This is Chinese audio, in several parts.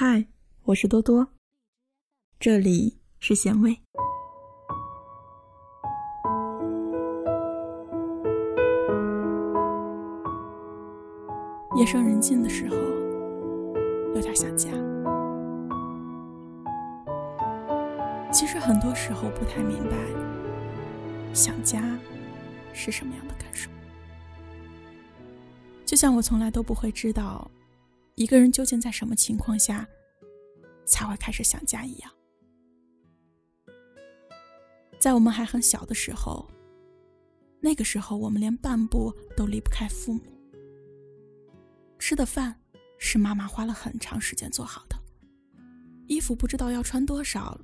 嗨，我是多多，这里是咸味。夜深人静的时候，有点想家。其实很多时候不太明白，想家是什么样的感受。就像我从来都不会知道。一个人究竟在什么情况下才会开始想家一样？在我们还很小的时候，那个时候我们连半步都离不开父母。吃的饭是妈妈花了很长时间做好的，衣服不知道要穿多少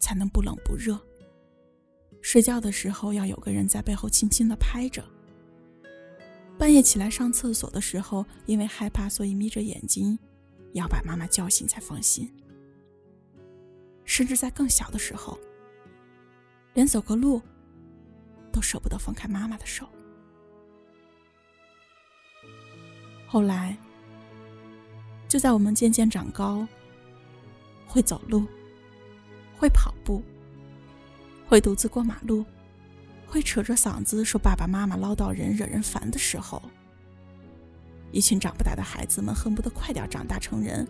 才能不冷不热。睡觉的时候要有个人在背后轻轻的拍着。半夜起来上厕所的时候，因为害怕，所以眯着眼睛，要把妈妈叫醒才放心。甚至在更小的时候，连走个路都舍不得放开妈妈的手。后来，就在我们渐渐长高，会走路，会跑步，会独自过马路。会扯着嗓子说爸爸妈妈唠叨人惹人烦的时候，一群长不大的孩子们恨不得快点长大成人，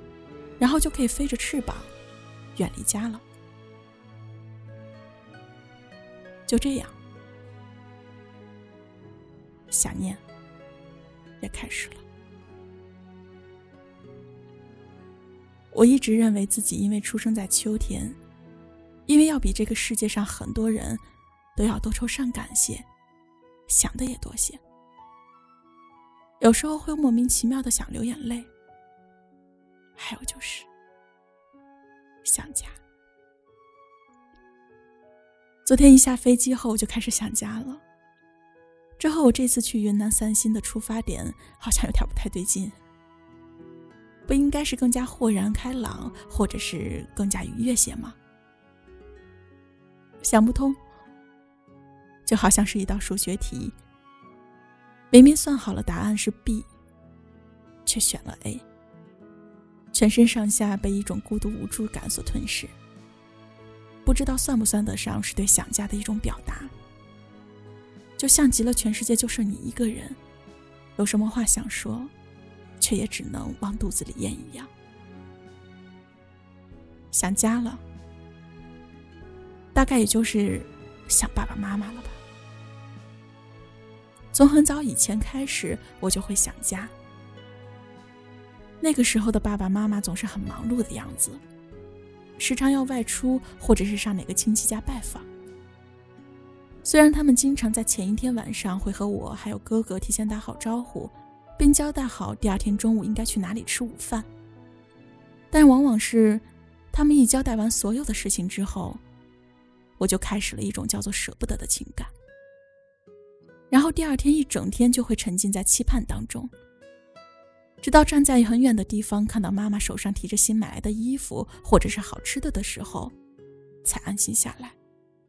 然后就可以飞着翅膀远离家了。就这样，想念也开始了。我一直认为自己因为出生在秋天，因为要比这个世界上很多人。都要多愁善感些，想的也多些。有时候会莫名其妙的想流眼泪，还有就是想家。昨天一下飞机后就开始想家了，这和我这次去云南散心的出发点好像有点不太对劲。不应该是更加豁然开朗，或者是更加愉悦些吗？想不通。就好像是一道数学题，明明算好了答案是 B，却选了 A。全身上下被一种孤独无助感所吞噬，不知道算不算得上是对想家的一种表达。就像极了全世界就剩你一个人，有什么话想说，却也只能往肚子里咽一样。想家了，大概也就是想爸爸妈妈了吧。从很早以前开始，我就会想家。那个时候的爸爸妈妈总是很忙碌的样子，时常要外出或者是上哪个亲戚家拜访。虽然他们经常在前一天晚上会和我还有哥哥提前打好招呼，并交代好第二天中午应该去哪里吃午饭，但往往是他们一交代完所有的事情之后，我就开始了一种叫做舍不得的情感。然后第二天一整天就会沉浸在期盼当中，直到站在很远的地方看到妈妈手上提着新买来的衣服或者是好吃的的时候，才安心下来，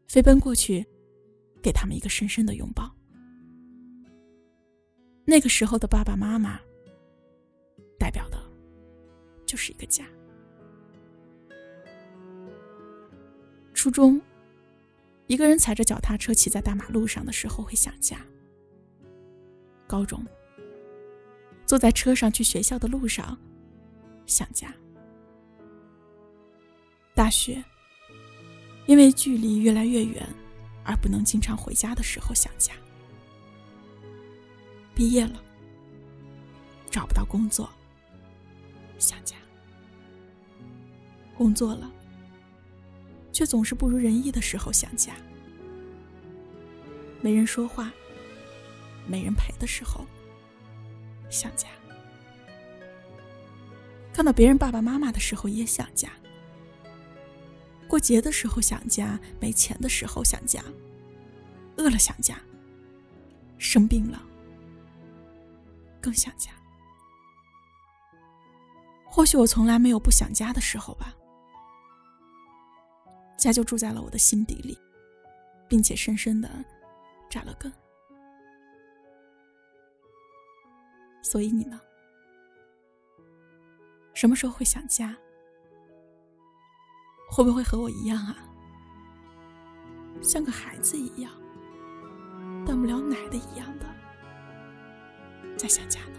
飞奔过去，给他们一个深深的拥抱。那个时候的爸爸妈妈，代表的，就是一个家。初中。一个人踩着脚踏车骑在大马路上的时候会想家。高中，坐在车上去学校的路上，想家。大学，因为距离越来越远，而不能经常回家的时候想家。毕业了，找不到工作，想家。工作了。却总是不如人意的时候想家，没人说话、没人陪的时候想家，看到别人爸爸妈妈的时候也想家，过节的时候想家，没钱的时候想家，饿了想家，生病了更想家。或许我从来没有不想家的时候吧。家就住在了我的心底里，并且深深的扎了根。所以你呢？什么时候会想家？会不会和我一样啊？像个孩子一样，断不了奶的一样的，在想家呢？